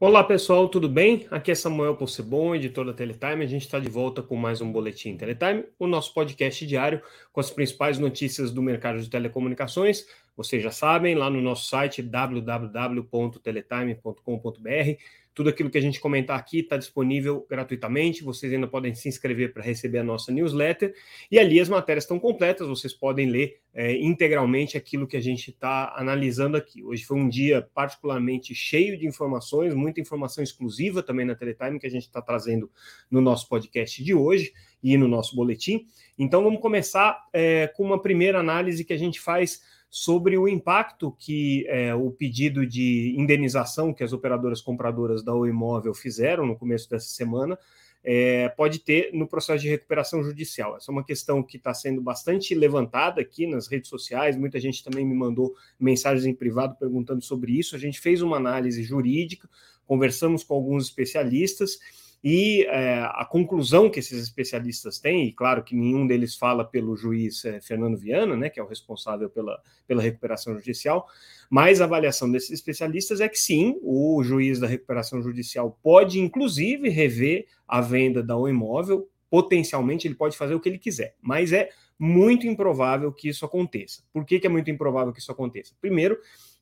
Olá pessoal, tudo bem? Aqui é Samuel Possebon, editor da Teletime. A gente está de volta com mais um Boletim Teletime, o nosso podcast diário com as principais notícias do mercado de telecomunicações. Vocês já sabem, lá no nosso site www.teletime.com.br tudo aquilo que a gente comentar aqui está disponível gratuitamente. Vocês ainda podem se inscrever para receber a nossa newsletter. E ali as matérias estão completas, vocês podem ler é, integralmente aquilo que a gente está analisando aqui. Hoje foi um dia particularmente cheio de informações, muita informação exclusiva também na Teletime que a gente está trazendo no nosso podcast de hoje e no nosso boletim. Então vamos começar é, com uma primeira análise que a gente faz sobre o impacto que é, o pedido de indenização que as operadoras compradoras da Oi Imóvel fizeram no começo dessa semana é, pode ter no processo de recuperação judicial. Essa é uma questão que está sendo bastante levantada aqui nas redes sociais. Muita gente também me mandou mensagens em privado perguntando sobre isso. A gente fez uma análise jurídica, conversamos com alguns especialistas e é, a conclusão que esses especialistas têm, e claro que nenhum deles fala pelo juiz é, Fernando Viana, né, que é o responsável pela, pela recuperação judicial, mas a avaliação desses especialistas é que sim, o juiz da recuperação judicial pode, inclusive, rever a venda da um imóvel, potencialmente ele pode fazer o que ele quiser, mas é muito improvável que isso aconteça. Por que, que é muito improvável que isso aconteça? Primeiro,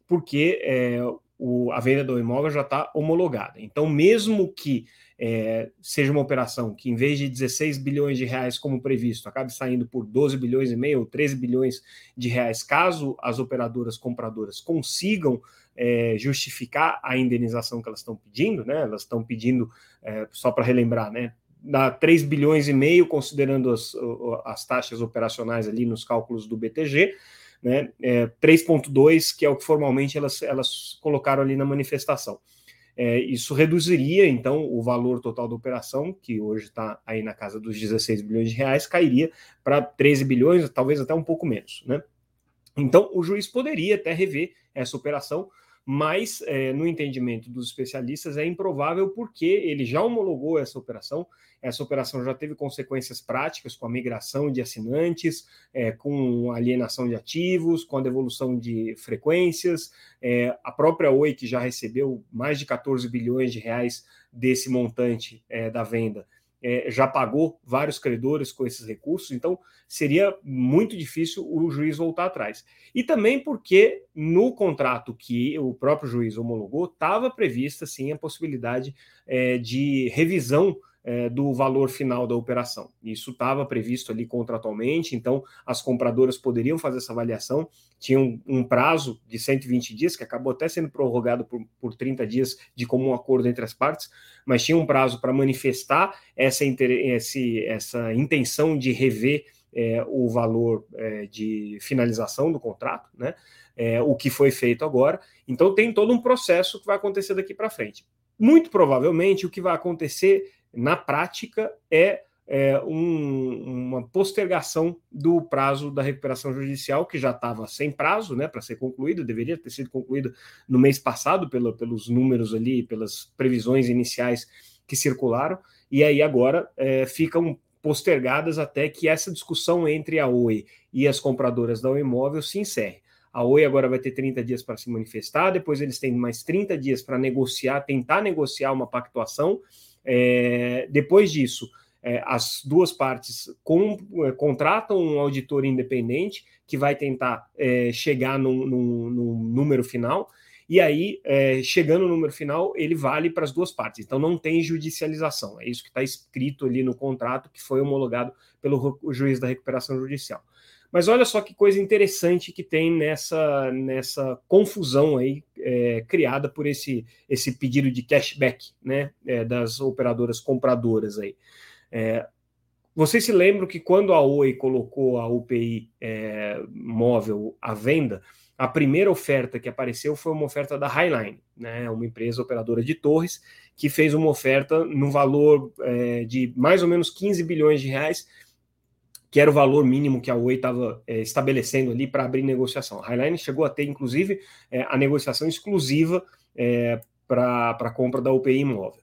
porque é, o, a venda do imóvel já está homologada. Então, mesmo que é, seja uma operação que, em vez de 16 bilhões de reais como previsto, acabe saindo por 12 bilhões e meio ou 13 bilhões de reais, caso as operadoras compradoras consigam é, justificar a indenização que elas estão pedindo, né? Elas estão pedindo, é, só para relembrar, né? Dá 3 bilhões e meio, considerando as, as taxas operacionais ali nos cálculos do BTG, né? É, 3,2, que é o que formalmente elas, elas colocaram ali na manifestação. É, isso reduziria, então, o valor total da operação, que hoje está aí na casa dos 16 bilhões de reais, cairia para 13 bilhões, talvez até um pouco menos. Né? Então, o juiz poderia até rever essa operação, mas é, no entendimento dos especialistas é improvável porque ele já homologou essa operação, essa operação já teve consequências práticas com a migração de assinantes, é, com alienação de ativos, com a devolução de frequências, é, a própria Oi, que já recebeu mais de 14 bilhões de reais desse montante é, da venda, é, já pagou vários credores com esses recursos, então seria muito difícil o juiz voltar atrás. E também porque no contrato que o próprio juiz homologou, estava prevista sim a possibilidade é, de revisão é, do valor final da operação. Isso estava previsto ali contratualmente, então as compradoras poderiam fazer essa avaliação, tinha um, um, prazo de 120 dias, que acabou até sendo prorrogado por, por 30 dias de comum acordo entre as partes, mas tinha um prazo para manifestar essa, esse, essa intenção de rever é, o valor é, de finalização do contrato, né? É, o que foi feito agora. Então tem todo um processo que vai acontecer daqui para frente. Muito provavelmente o que vai acontecer na prática, é, é um, uma postergação do prazo da recuperação judicial, que já estava sem prazo né, para ser concluída, deveria ter sido concluída no mês passado, pela, pelos números ali, pelas previsões iniciais que circularam, e aí agora é, ficam postergadas até que essa discussão entre a Oi e as compradoras da imóvel se encerre. A Oi agora vai ter 30 dias para se manifestar, depois eles têm mais 30 dias para negociar, tentar negociar uma pactuação, é, depois disso, é, as duas partes com, é, contratam um auditor independente que vai tentar é, chegar num, num, num, número final, e aí, é, chegando no número final, ele vale para as duas partes. Então, não tem judicialização. É isso que está escrito ali no contrato que foi homologado pelo juiz da recuperação judicial. Mas olha só que coisa interessante que tem nessa, nessa confusão aí é, criada por esse, esse pedido de cashback né, é, das operadoras compradoras aí. É, vocês se lembram que quando a Oi colocou a UPI é, móvel à venda, a primeira oferta que apareceu foi uma oferta da Highline, né, uma empresa operadora de torres, que fez uma oferta no valor é, de mais ou menos 15 bilhões de reais que era o valor mínimo que a Oi estava é, estabelecendo ali para abrir negociação. A Highline chegou a ter, inclusive, é, a negociação exclusiva é, para a compra da UPI imóvel.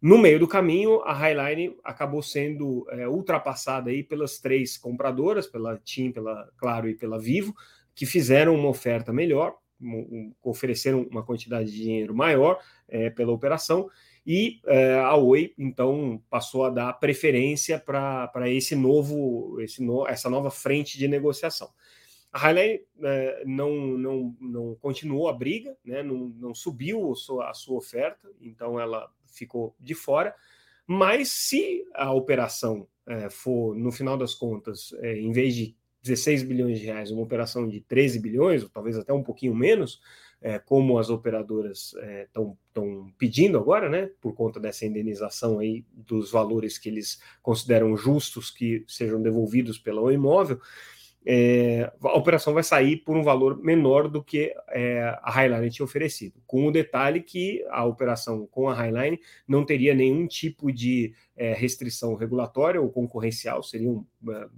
No meio do caminho, a Highline acabou sendo é, ultrapassada aí pelas três compradoras, pela TIM, pela Claro e pela Vivo, que fizeram uma oferta melhor, ofereceram uma quantidade de dinheiro maior, é, pela operação, e é, a Oi, então, passou a dar preferência para esse novo, esse no, essa nova frente de negociação. A Highline é, não, não, não continuou a briga, né, não, não subiu a sua, a sua oferta, então ela ficou de fora. Mas se a operação é, for, no final das contas, em vez de 16 bilhões de reais, uma operação de 13 bilhões, ou talvez até um pouquinho menos, é, como as operadoras estão é, pedindo agora, né, por conta dessa indenização aí dos valores que eles consideram justos que sejam devolvidos pela imóvel, é, a operação vai sair por um valor menor do que é, a Highline tinha oferecido, com o detalhe que a operação com a Highline não teria nenhum tipo de é, restrição regulatória ou concorrencial, seriam é,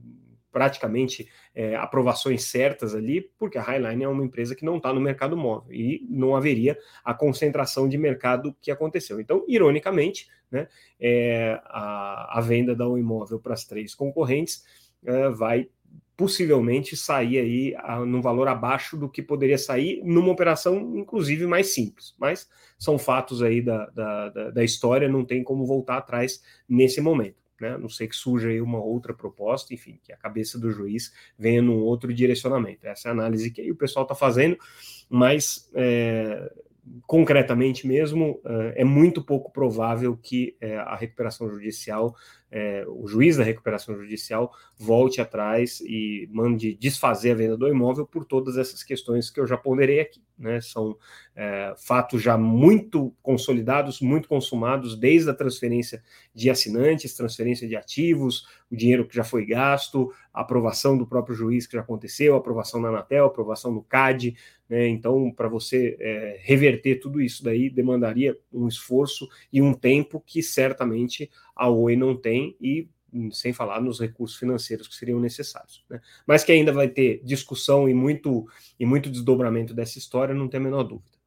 praticamente é, aprovações certas ali, porque a Highline é uma empresa que não está no mercado móvel e não haveria a concentração de mercado que aconteceu. Então, ironicamente, né, é, a, a, venda da um imóvel para as três concorrentes é, vai possivelmente sair aí a, num valor abaixo do que poderia sair numa operação, inclusive, mais simples. Mas são fatos aí da, da, da, da história, não tem como voltar atrás nesse momento né? não sei que surja aí uma outra proposta, enfim, que a cabeça do juiz venha num outro direcionamento. Essa é a análise que o pessoal está fazendo, mas é, concretamente mesmo, é, é muito pouco provável que é, a recuperação judicial é, o juiz da recuperação judicial volte atrás e mande desfazer a venda do imóvel por todas essas questões que eu já ponderei aqui. Né? São é, fatos já muito consolidados, muito consumados, desde a transferência de assinantes, transferência de ativos, o dinheiro que já foi gasto, a aprovação do próprio juiz que já aconteceu, aprovação na Anatel, aprovação no CAD. Né? Então, para você é, reverter tudo isso daí, demandaria um esforço e um tempo que certamente a Oi não tem e hum, sem falar nos recursos financeiros que seriam necessários. Né? Mas que ainda vai ter discussão e muito, e muito desdobramento dessa história, não tem a menor dúvida.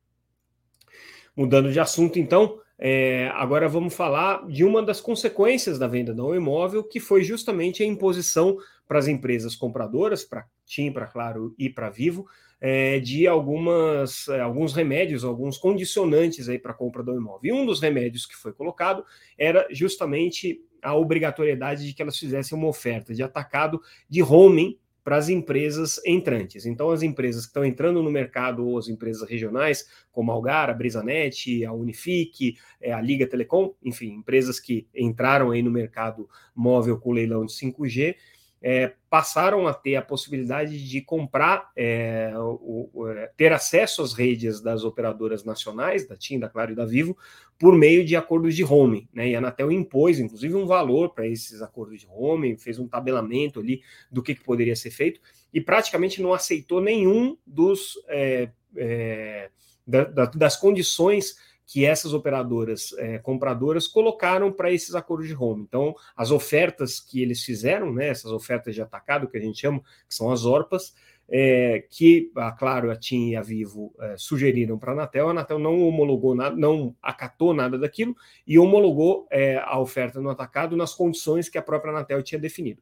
Mudando de assunto, então, é, agora vamos falar de uma das consequências da venda do imóvel, que foi justamente a imposição para as empresas compradoras, para TIM, para Claro e para Vivo, é, de algumas, é, alguns remédios, alguns condicionantes aí para a compra do imóvel. E um dos remédios que foi colocado era justamente a obrigatoriedade de que elas fizessem uma oferta de atacado de roaming para as empresas entrantes. Então, as empresas que estão entrando no mercado, ou as empresas regionais, como a Algar, a Brisanet, a Unifique, é, a Liga Telecom, enfim, empresas que entraram aí no mercado móvel com leilão de 5G, é, passaram a ter a possibilidade de comprar, é, o, o, é, ter acesso às redes das operadoras nacionais, da TIM, da Claro e da Vivo, por meio de acordos de roaming. Né? E a Anatel impôs, inclusive, um valor para esses acordos de roaming, fez um tabelamento ali do que, que poderia ser feito, e praticamente não aceitou nenhum dos é, é, da, da, das condições que essas operadoras é, compradoras colocaram para esses acordos de home. Então, as ofertas que eles fizeram, né, essas ofertas de atacado que a gente chama, que são as ORPAs, é, que a Claro, a TIM e a Vivo é, sugeriram para a Anatel, a Anatel não homologou nada, não acatou nada daquilo e homologou é, a oferta no atacado nas condições que a própria Anatel tinha definido.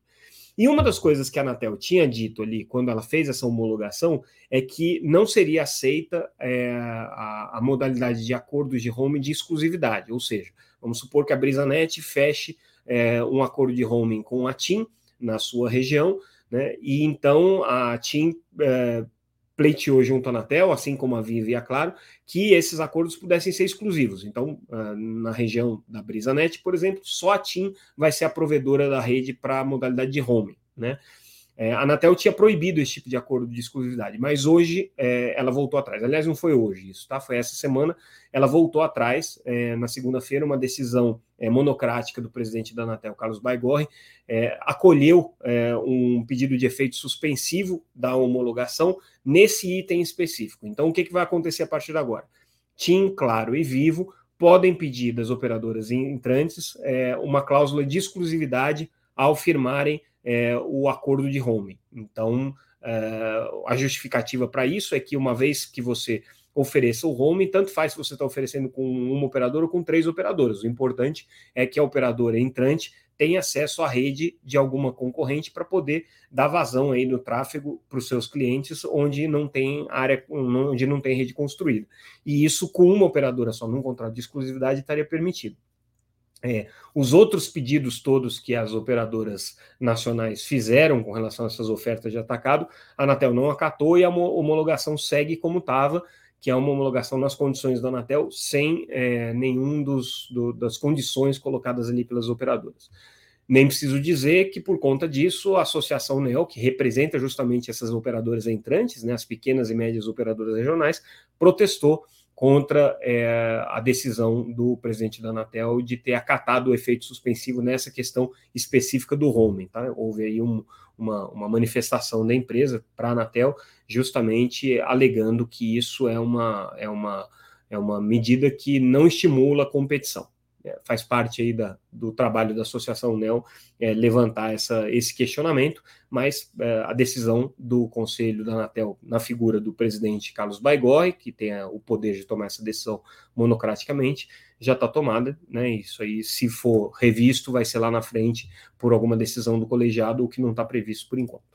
E uma das coisas que a Anatel tinha dito ali, quando ela fez essa homologação, é que não seria aceita é, a, a, modalidade de acordos de home de exclusividade, ou seja, vamos supor que a Brisanet feche é, um acordo de roaming com a TIM na sua região, né, e então a TIM é, pleiteou junto à Anatel, assim como a Vivo e a Claro, que esses acordos pudessem ser exclusivos. Então, ah, na região da BrisaNet, por exemplo, só a TIM vai ser a provedora da rede para a modalidade de home, né? É, a Anatel tinha proibido esse tipo de acordo de exclusividade, mas hoje é, ela voltou atrás. Aliás, não foi hoje isso, tá? Foi essa semana. Ela voltou atrás, é, na segunda-feira, uma decisão é, monocrática do presidente da Anatel, Carlos Baigorre, é, acolheu é, um pedido de efeito suspensivo da homologação nesse item específico. Então, o que, que vai acontecer a partir de agora? TIM, Claro e Vivo podem pedir das operadoras entrantes uma cláusula de exclusividade ao firmarem é, o acordo de home. Então, é, a justificativa para isso é que uma vez que você ofereça o home, tanto faz se você está oferecendo com uma operadora ou com três operadoras. O importante é que a operadora entrante tem acesso à rede de alguma concorrente para poder dar vazão aí no tráfego para os seus clientes onde não tem área, onde não tem rede construída. E isso com uma operadora só, num contrato de exclusividade, estaria permitido. É, os outros pedidos todos que as operadoras nacionais fizeram com relação a essas ofertas de atacado, a Anatel não acatou e a homologação segue como estava, que é uma homologação nas condições da Anatel, sem é, nenhum dos, do, das condições colocadas ali pelas operadoras. Nem preciso dizer que, por conta disso, a Associação NEO, que representa justamente essas operadoras entrantes, né, as pequenas e médias operadoras regionais, protestou contra é, a decisão do presidente da Anatel de ter acatado o efeito suspensivo nessa questão específica do roaming. Tá? Houve aí um, uma, uma, manifestação da empresa para a Anatel, justamente alegando que isso é uma, é, uma, é uma medida que não estimula a competição faz parte aí da, do trabalho da Associação NEL é, levantar essa, esse questionamento, mas é, a decisão do Conselho da Anatel, na figura do presidente Carlos Baigorre, que tem o poder de tomar essa decisão monocraticamente, já está tomada, né? Isso aí, se for revisto, vai ser lá na frente por alguma decisão do colegiado, o que não está previsto por enquanto.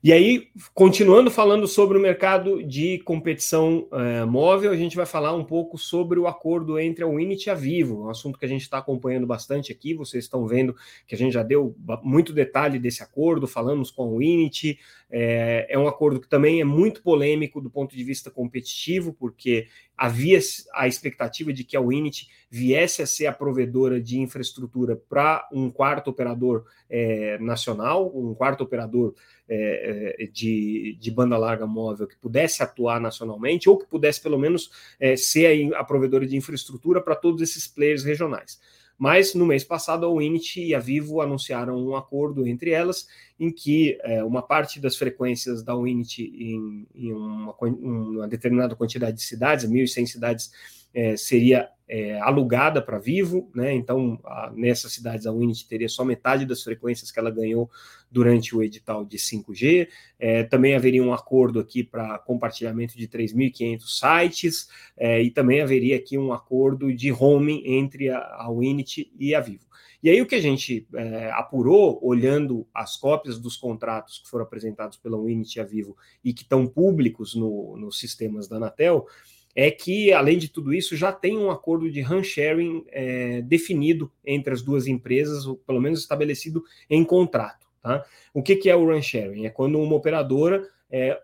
E aí, continuando falando sobre o mercado de competição é, móvel, a gente vai falar um pouco sobre o acordo entre a Winit e a Vivo, um assunto que a gente está acompanhando bastante aqui. Vocês estão vendo que a gente já deu muito detalhe desse acordo, falamos com a Winit. É, é um acordo que também é muito polêmico do ponto de vista competitivo, porque havia a expectativa de que a Winit viesse a ser a provedora de infraestrutura para um quarto operador é, nacional, um quarto operador é, é, de, de, banda larga móvel que pudesse atuar nacionalmente ou que pudesse pelo menos é, ser a, a, provedora de infraestrutura para todos esses players regionais. Mas no mês passado a Winit e a Vivo anunciaram um acordo entre elas em que é, uma parte das frequências da Winit em, em uma, uma, determinada quantidade de cidades, 1.100 cidades, é, seria é, alugada para Vivo, né? Então, a, nessas cidades a Unity teria só metade das frequências que ela ganhou durante o edital de 5G. É, também haveria um acordo aqui para compartilhamento de 3.500 sites é, e também haveria aqui um acordo de roaming entre a, a Unity e a Vivo. E aí o que a gente é, apurou, olhando as cópias dos contratos que foram apresentados pela Unity e a Vivo e que estão públicos no, nos sistemas da Anatel, é que, além de tudo isso, já tem um acordo de run sharing é, definido entre as duas empresas, ou pelo menos estabelecido em contrato. Tá? O que, que é o run sharing? É quando uma operadora é,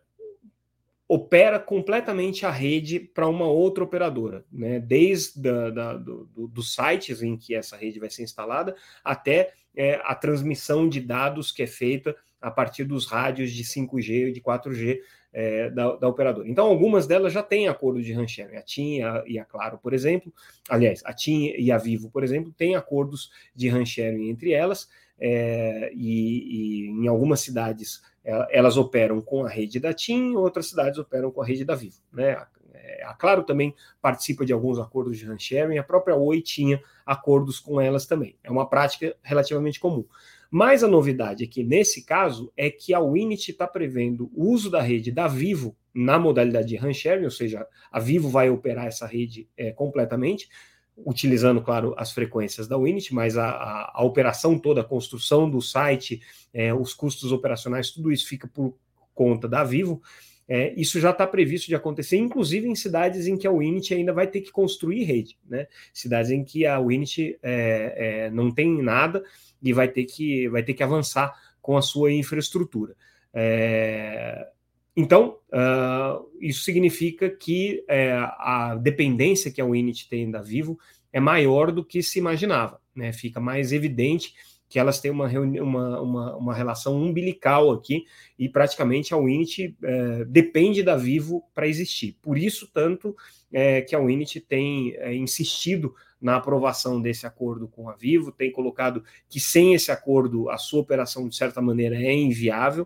opera completamente a rede para uma outra operadora, né? desde da, da, do, do, dos sites em que essa rede vai ser instalada até é, a transmissão de dados que é feita a partir dos rádios de 5G e de 4G é, da, da, operadora. Então, algumas delas já têm acordo de RAN sharing. A TIM e a, Claro, por exemplo, aliás, a TIM e a Vivo, por exemplo, têm acordos de RAN entre elas, é, e, e, em algumas cidades é, elas operam com a rede da TIM, outras cidades operam com a rede da Vivo. Né? A, é, Claro também participa de alguns acordos de RAN a própria Oi tinha acordos com elas também. É uma prática relativamente comum. Mas a novidade aqui nesse caso é que a Winit está prevendo o uso da rede da Vivo na modalidade de RAN sharing, ou seja, a Vivo vai operar essa rede é, completamente, utilizando, claro, as frequências da Winit, mas a, a, a operação toda, a construção do site, é, os custos operacionais, tudo isso fica por conta da Vivo. É, isso já está previsto de acontecer, inclusive em cidades em que a Winit ainda vai ter que construir rede, né? Cidades em que a Winit é, é, não tem nada e vai ter que, vai ter que avançar com a sua infraestrutura. É, então, uh, isso significa que é, a dependência que a Winit tem da Vivo é maior do que se imaginava. Né? Fica mais evidente que elas têm uma, uma, uma, uma relação umbilical aqui e praticamente a Winit é, depende da Vivo para existir. Por isso, tanto é, que a Winit tem é, insistido na aprovação desse acordo com a Vivo, tem colocado que sem esse acordo a sua operação, de certa maneira, é inviável.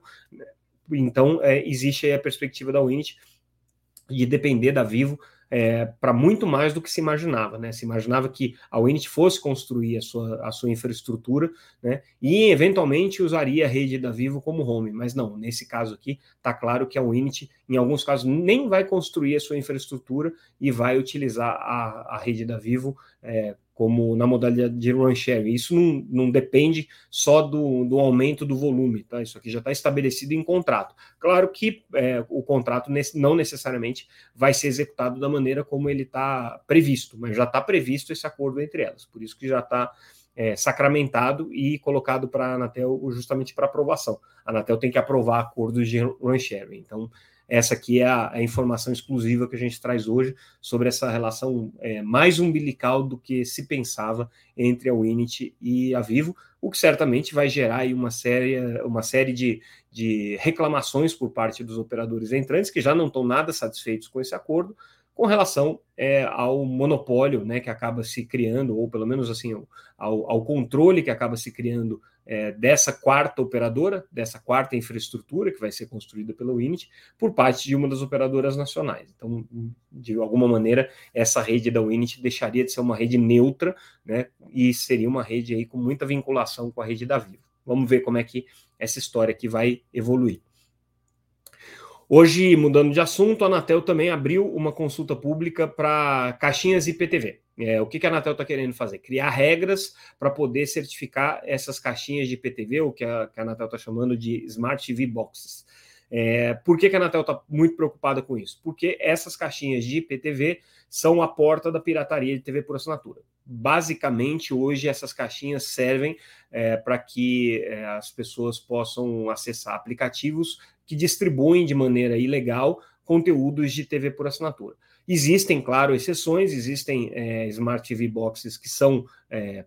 Então, é, existe aí a perspectiva da Winit de depender da Vivo é, para muito mais do que se imaginava. Né? Se imaginava que a Winit fosse construir a sua, a sua infraestrutura né? e, eventualmente, usaria a rede da Vivo como home. Mas não, nesse caso aqui, está claro que a Winit, em alguns casos, nem vai construir a sua infraestrutura e vai utilizar a, a rede da Vivo é, como na modalidade de run sharing. Isso não, não depende só do, do aumento do volume, tá? Isso aqui já está estabelecido em contrato. Claro que é, o contrato não necessariamente vai ser executado da maneira como ele está previsto, mas já está previsto esse acordo entre elas. Por isso que já está é, sacramentado e colocado para a Anatel justamente para aprovação. A Anatel tem que aprovar acordos de run sharing. Então, essa aqui é a, a, informação exclusiva que a gente traz hoje sobre essa relação é, mais umbilical do que se pensava entre a Winit e a Vivo, o que certamente vai gerar uma série, uma série de, de reclamações por parte dos operadores entrantes que já não estão nada satisfeitos com esse acordo, com relação é, ao monopólio né, que acaba se criando, ou pelo menos assim, ao, ao controle que acaba se criando é, dessa quarta operadora, dessa quarta infraestrutura que vai ser construída pela Winit, por parte de uma das operadoras nacionais. Então, de alguma maneira, essa rede da Winit deixaria de ser uma rede neutra, né, e seria uma rede aí com muita vinculação com a rede da Vivo. Vamos ver como é que essa história aqui vai evoluir. Hoje, mudando de assunto, a Anatel também abriu uma consulta pública para caixinhas IPTV. É, o que, que a Anatel está querendo fazer? Criar regras para poder certificar essas caixinhas de IPTV, o que a, que a Anatel está chamando de Smart TV Boxes. É, por que, que a Anatel está muito preocupada com isso? Porque essas caixinhas de IPTV são a porta da pirataria de TV por assinatura. Basicamente, hoje, essas caixinhas servem é, para que é, as pessoas possam acessar aplicativos que distribuem de maneira ilegal conteúdos de TV por assinatura. Existem, claro, exceções, existem é, Smart TV Boxes que são é,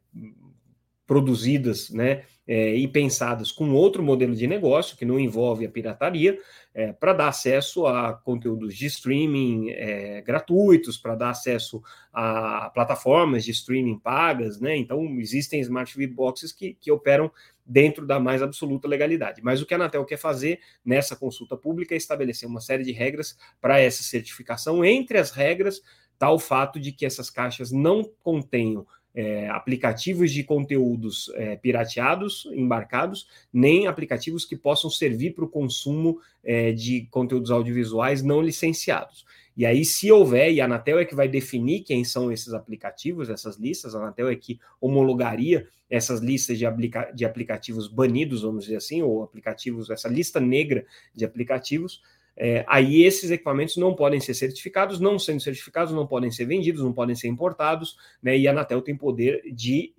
produzidas né, é, e pensadas com outro modelo de negócio, que não envolve a pirataria, é, para dar acesso a conteúdos de streaming é, gratuitos, para dar acesso a plataformas de streaming pagas, né? Então, existem Smart TV Boxes que, que operam dentro da mais absoluta legalidade. Mas o que a Anatel quer fazer nessa consulta pública é estabelecer uma série de regras para essa certificação. Entre as regras está o fato de que essas caixas não contenham é, aplicativos de conteúdos é, pirateados, embarcados, nem aplicativos que possam servir para o consumo é, de conteúdos audiovisuais não licenciados. E aí, se houver, e a Anatel é que vai definir quem são esses aplicativos, essas listas, a Anatel é que homologaria essas listas de, aplica de aplicativos banidos, vamos dizer assim, ou aplicativos, essa lista negra de aplicativos, é, aí esses equipamentos não podem ser certificados, não sendo certificados, não podem ser vendidos, não podem ser importados, né? E a Anatel tem poder de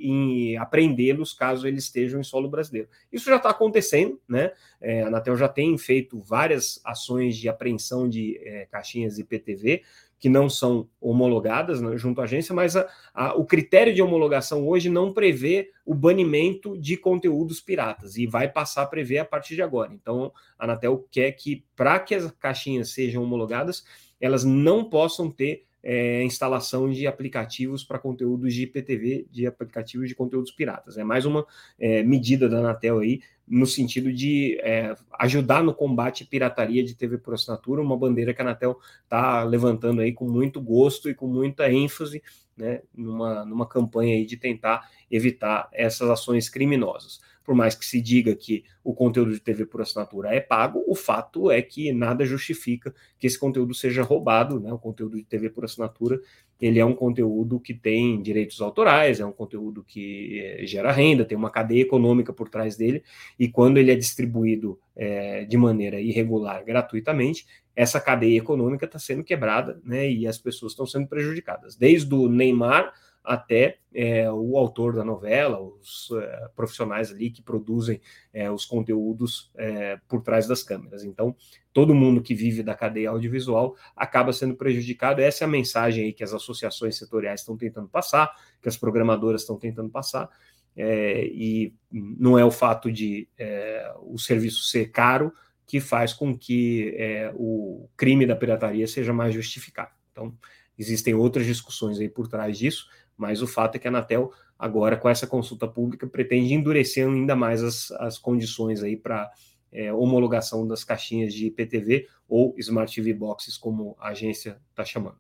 apreendê-los caso eles estejam em solo brasileiro. Isso já está acontecendo, né? É, a Anatel já tem feito várias ações de apreensão de é, caixinhas IPTV, que não são homologadas né, junto à agência, mas a, a, o critério de homologação hoje não prevê o banimento de conteúdos piratas e vai passar a prever a partir de agora. Então, a Anatel quer que, para que as caixinhas sejam homologadas, elas não possam ter é, instalação de aplicativos para conteúdos de IPTV, de aplicativos de conteúdos piratas. É mais uma é, medida da Anatel aí, no sentido de é, ajudar no combate à pirataria de TV por assinatura, uma bandeira que a Anatel está levantando aí com muito gosto e com muita ênfase, né, numa, numa campanha aí de tentar evitar essas ações criminosas por mais que se diga que o conteúdo de TV por assinatura é pago, o fato é que nada justifica que esse conteúdo seja roubado, né? O conteúdo de TV por assinatura, ele é um conteúdo que tem direitos autorais, é um conteúdo que é, gera renda, tem uma cadeia econômica por trás dele, e quando ele é distribuído é, de maneira irregular, gratuitamente, essa cadeia econômica está sendo quebrada, né? E as pessoas estão sendo prejudicadas. Desde o Neymar até é, o autor da novela, os é, profissionais ali que produzem é, os conteúdos é, por trás das câmeras. Então, todo mundo que vive da cadeia audiovisual acaba sendo prejudicado. Essa é a mensagem aí que as associações setoriais estão tentando passar, que as programadoras estão tentando passar. É, e não é o fato de é, o serviço ser caro que faz com que o crime da pirataria seja mais justificado. Então, existem outras discussões aí por trás disso, mas o fato é que a Anatel, agora, com essa consulta pública, pretende endurecer ainda mais as, as condições aí para é, homologação das caixinhas de IPTV ou Smart TV Boxes, como a agência está chamando.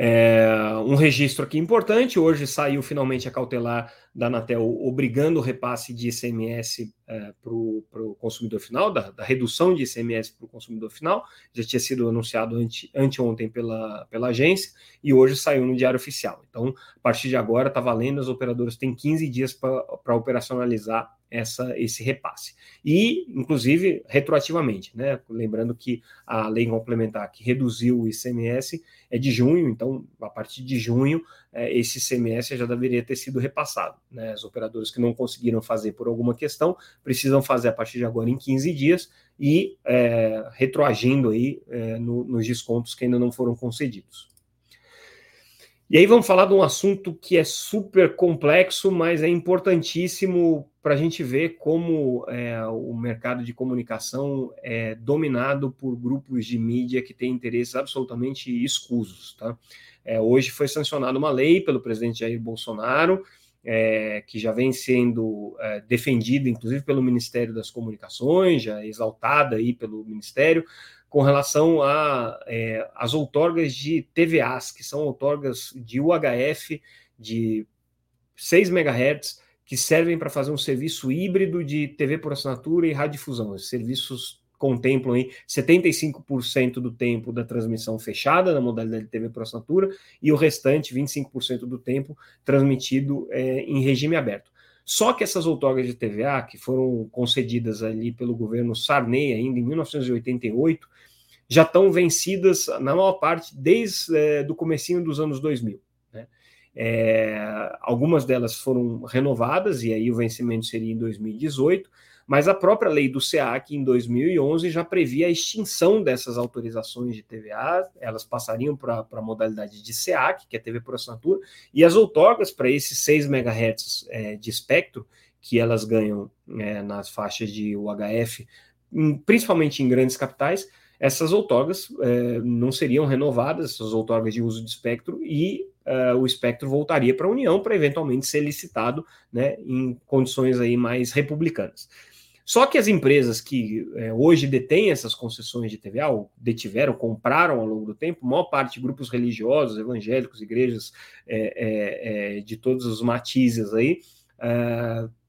É, um registro aqui importante: hoje saiu finalmente a cautelar da Anatel obrigando o repasse de ICMS é, para o consumidor final, da, da, redução de ICMS para o consumidor final. Já tinha sido anunciado ante, anteontem pela, pela agência e hoje saiu no Diário Oficial. Então, a partir de agora, está valendo, os operadores têm 15 dias para operacionalizar essa, esse repasse. E, inclusive, retroativamente, né? Lembrando que a lei complementar que reduziu o ICMS é de junho, então, a partir de junho, é, esse ICMS já deveria ter sido repassado. Né? Os operadores que não conseguiram fazer por alguma questão precisam fazer a partir de agora em 15 dias e é, retroagindo aí é, no, nos descontos que ainda não foram concedidos. E aí vamos falar de um assunto que é super complexo, mas é importantíssimo para a gente ver como é, o mercado de comunicação é dominado por grupos de mídia que têm interesses absolutamente escusos. Tá? É, hoje foi sancionada uma lei pelo presidente Jair Bolsonaro, é, que já vem sendo é, defendida, inclusive pelo Ministério das Comunicações, já exaltada aí pelo Ministério, com relação às é, outorgas de TVAs, que são outorgas de UHF de 6 MHz, que servem para fazer um serviço híbrido de TV por assinatura e radiodifusão. Os serviços contemplam aí 75% do tempo da transmissão fechada na modalidade de TV por assinatura e o restante, 25% do tempo, transmitido é, em regime aberto. Só que essas outorgas de TVA, que foram concedidas ali pelo governo Sarney ainda em 1988, já estão vencidas, na maior parte, desde é, do comecinho dos anos 2000. É, algumas delas foram renovadas, e aí o vencimento seria em 2018, mas a própria lei do SEAC, em 2011, já previa a extinção dessas autorizações de TVA, elas passariam para a modalidade de SEAC, que é TV por assinatura, e as outorgas para esses 6 MHz é, de espectro, que elas ganham é, nas faixas de UHF, principalmente em grandes capitais, essas outorgas é, não seriam renovadas, essas outorgas de uso de espectro, e é, o espectro voltaria para a União para eventualmente ser licitado né, em condições aí mais republicanas. Só que as empresas que é, hoje detêm essas concessões de TVA, ou detiveram, compraram ao longo do tempo, maior parte de grupos religiosos, evangélicos, igrejas é de todos os matizes aí,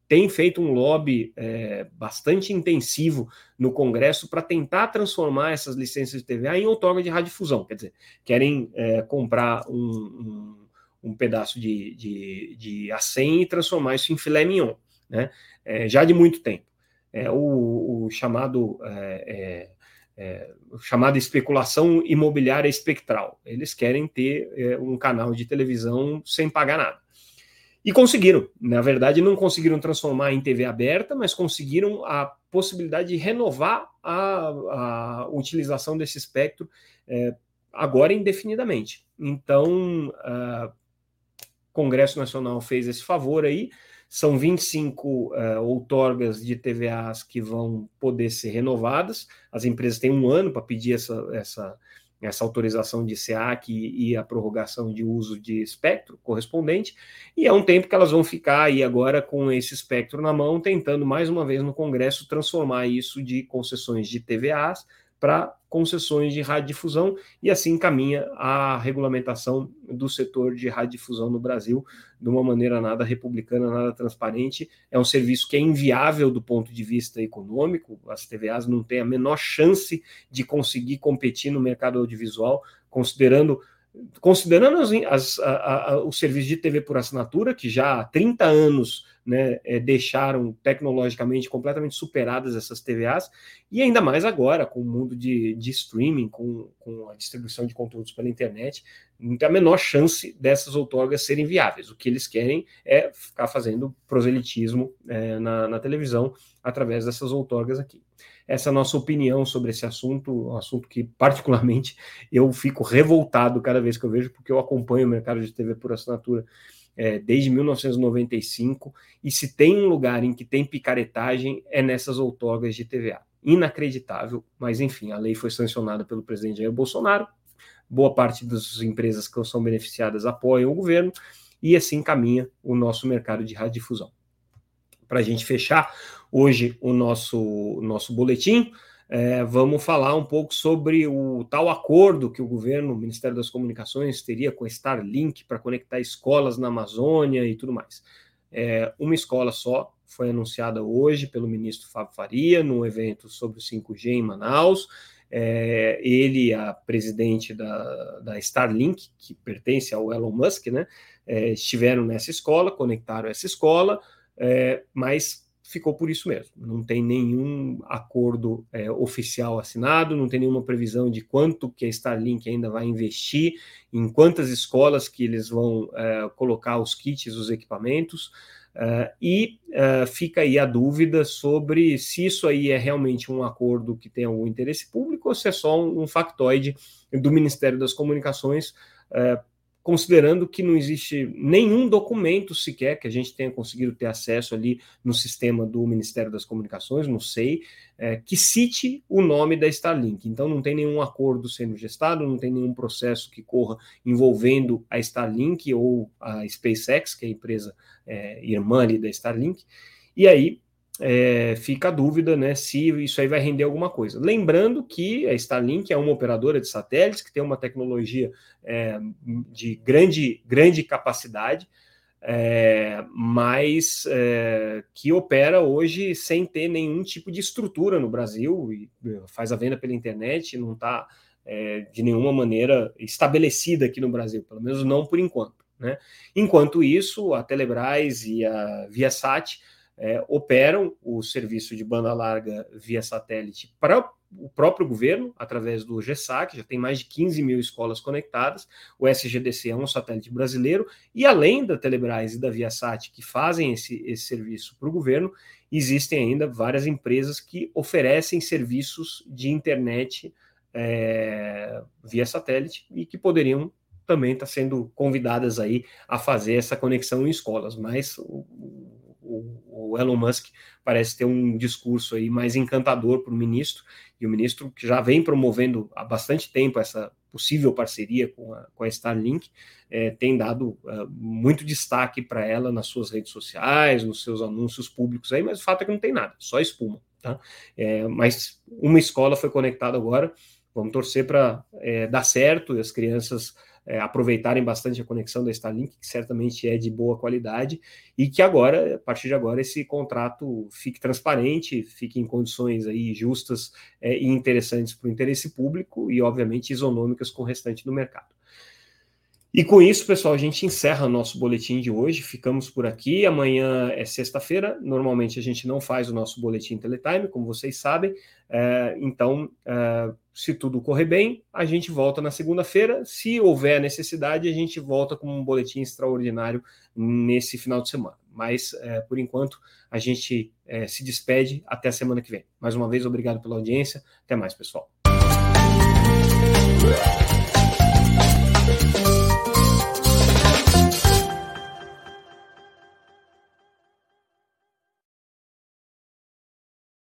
tem feito um lobby é, bastante intensivo no Congresso para tentar transformar essas licenças de TVA em outorga de radiodifusão. Quer dizer, querem é, comprar um, um, um, pedaço de, de, de acém e transformar isso em filé mignon, né? É, já de muito tempo é, o, o, chamado é, é, chamada especulação imobiliária espectral. Eles querem ter um canal de televisão sem pagar nada. E conseguiram. Na verdade, não conseguiram transformar em TV aberta, mas conseguiram a possibilidade de renovar a, a utilização desse espectro é, agora indefinidamente. Então, o Congresso Nacional fez esse favor aí, são 25 uh, eh, outorgas de TVAs que vão poder ser renovadas. As empresas têm um ano para pedir essa, essa, essa autorização de SEAC e, e, a prorrogação de uso de espectro correspondente, e é um tempo que elas vão ficar aí agora com esse espectro na mão, tentando mais uma vez no Congresso transformar isso de concessões de TVAs para concessões de radiodifusão e assim caminha a regulamentação do setor de radiodifusão no Brasil de uma maneira nada republicana, nada transparente. É um serviço que é inviável do ponto de vista econômico, as TVAs não têm a menor chance de conseguir competir no mercado audiovisual, considerando considerando as, as, a, a, o serviço de TV por assinatura, que já há 30 anos né, é, deixaram tecnologicamente completamente superadas essas TVAs, e ainda mais agora, com o mundo de, de streaming, com, com a distribuição de conteúdos pela internet, não tem a menor chance dessas outorgas serem viáveis. O que eles querem é ficar fazendo proselitismo é, na, na televisão através dessas outorgas aqui essa nossa opinião sobre esse assunto, um assunto que particularmente eu fico revoltado cada vez que eu vejo, porque eu acompanho o mercado de TV por assinatura é, desde 1995, e se tem um lugar em que tem picaretagem é nessas outorgas de TVA. Inacreditável, mas enfim, a lei foi sancionada pelo presidente Jair Bolsonaro, boa parte das empresas que são beneficiadas apoiam o governo, e assim caminha o nosso mercado de radiodifusão. Para a gente fechar, hoje o nosso, nosso boletim. é, vamos falar um pouco sobre o tal acordo que o governo, o Ministério das Comunicações, teria com a Starlink para conectar escolas na Amazônia e tudo mais. É, uma escola só foi anunciada hoje pelo ministro Fábio Faria, num evento sobre o 5G em Manaus. É, ele, a presidente da, da Starlink, que pertence ao Elon Musk, né, é, estiveram nessa escola, conectaram essa escola, é, mas ficou por isso mesmo. Não tem nenhum acordo é, oficial assinado, não tem nenhuma previsão de quanto que a Starlink ainda vai investir, em quantas escolas que eles vão é, colocar os kits, os equipamentos. Uh, e uh, fica aí a dúvida sobre se isso aí é realmente um acordo que tem algum interesse público ou se é só um, um factoide do Ministério das Comunicações uh, considerando que não existe nenhum documento sequer que a gente tenha conseguido ter acesso ali no sistema do Ministério das Comunicações, não sei, é, que cite o nome da Starlink. Então não tem nenhum acordo sendo gestado, não tem nenhum processo que corra envolvendo a Starlink ou a SpaceX, que é a empresa é, irmã ali da Starlink. E aí é, fica a dúvida né, se isso aí vai render alguma coisa. Lembrando que a Starlink é uma operadora de satélites que tem uma tecnologia é, de grande, grande capacidade, é, mas é, que opera hoje sem ter nenhum tipo de estrutura no Brasil e faz a venda pela internet, não está é, de nenhuma maneira estabelecida aqui no Brasil, pelo menos não por enquanto. Né? Enquanto isso, a Telebrás e a Viasat é, operam o serviço de banda larga via satélite para o próprio governo, através do GESAC, já tem mais de 15 mil escolas conectadas, o SGDC é um satélite brasileiro, e além da Telebrás e da Viasat, que fazem esse, esse serviço para o governo, existem ainda várias empresas que oferecem serviços de internet é, via satélite e que poderiam também estar sendo convidadas aí a fazer essa conexão em escolas, mas o, o, o Elon Musk parece ter um discurso aí mais encantador para o ministro, e o ministro que já vem promovendo há bastante tempo essa possível parceria com a, com a Starlink, é, tem dado uh, muito destaque para ela nas suas redes sociais, nos seus anúncios públicos aí, mas o fato é que não tem nada, só espuma. Tá? É, mas uma escola foi conectada agora, vamos torcer para é, dar certo e as crianças é, aproveitarem bastante a conexão da Starlink, que certamente é de boa qualidade, e que agora, a partir de agora, esse contrato fique transparente, fique em condições aí justas é, e interessantes para o interesse público e, obviamente, isonômicas com o restante do mercado. E com isso, pessoal, a gente encerra nosso boletim de hoje. Ficamos por aqui. Amanhã é sexta-feira. Normalmente a gente não faz o nosso boletim Teletime, como vocês sabem. É, então, é, se tudo correr bem, a gente volta na segunda-feira. Se houver necessidade, a gente volta com um boletim extraordinário nesse final de semana. Mas, é, por enquanto, a gente é, se despede até a semana que vem. Mais uma vez, obrigado pela audiência. Até mais, pessoal.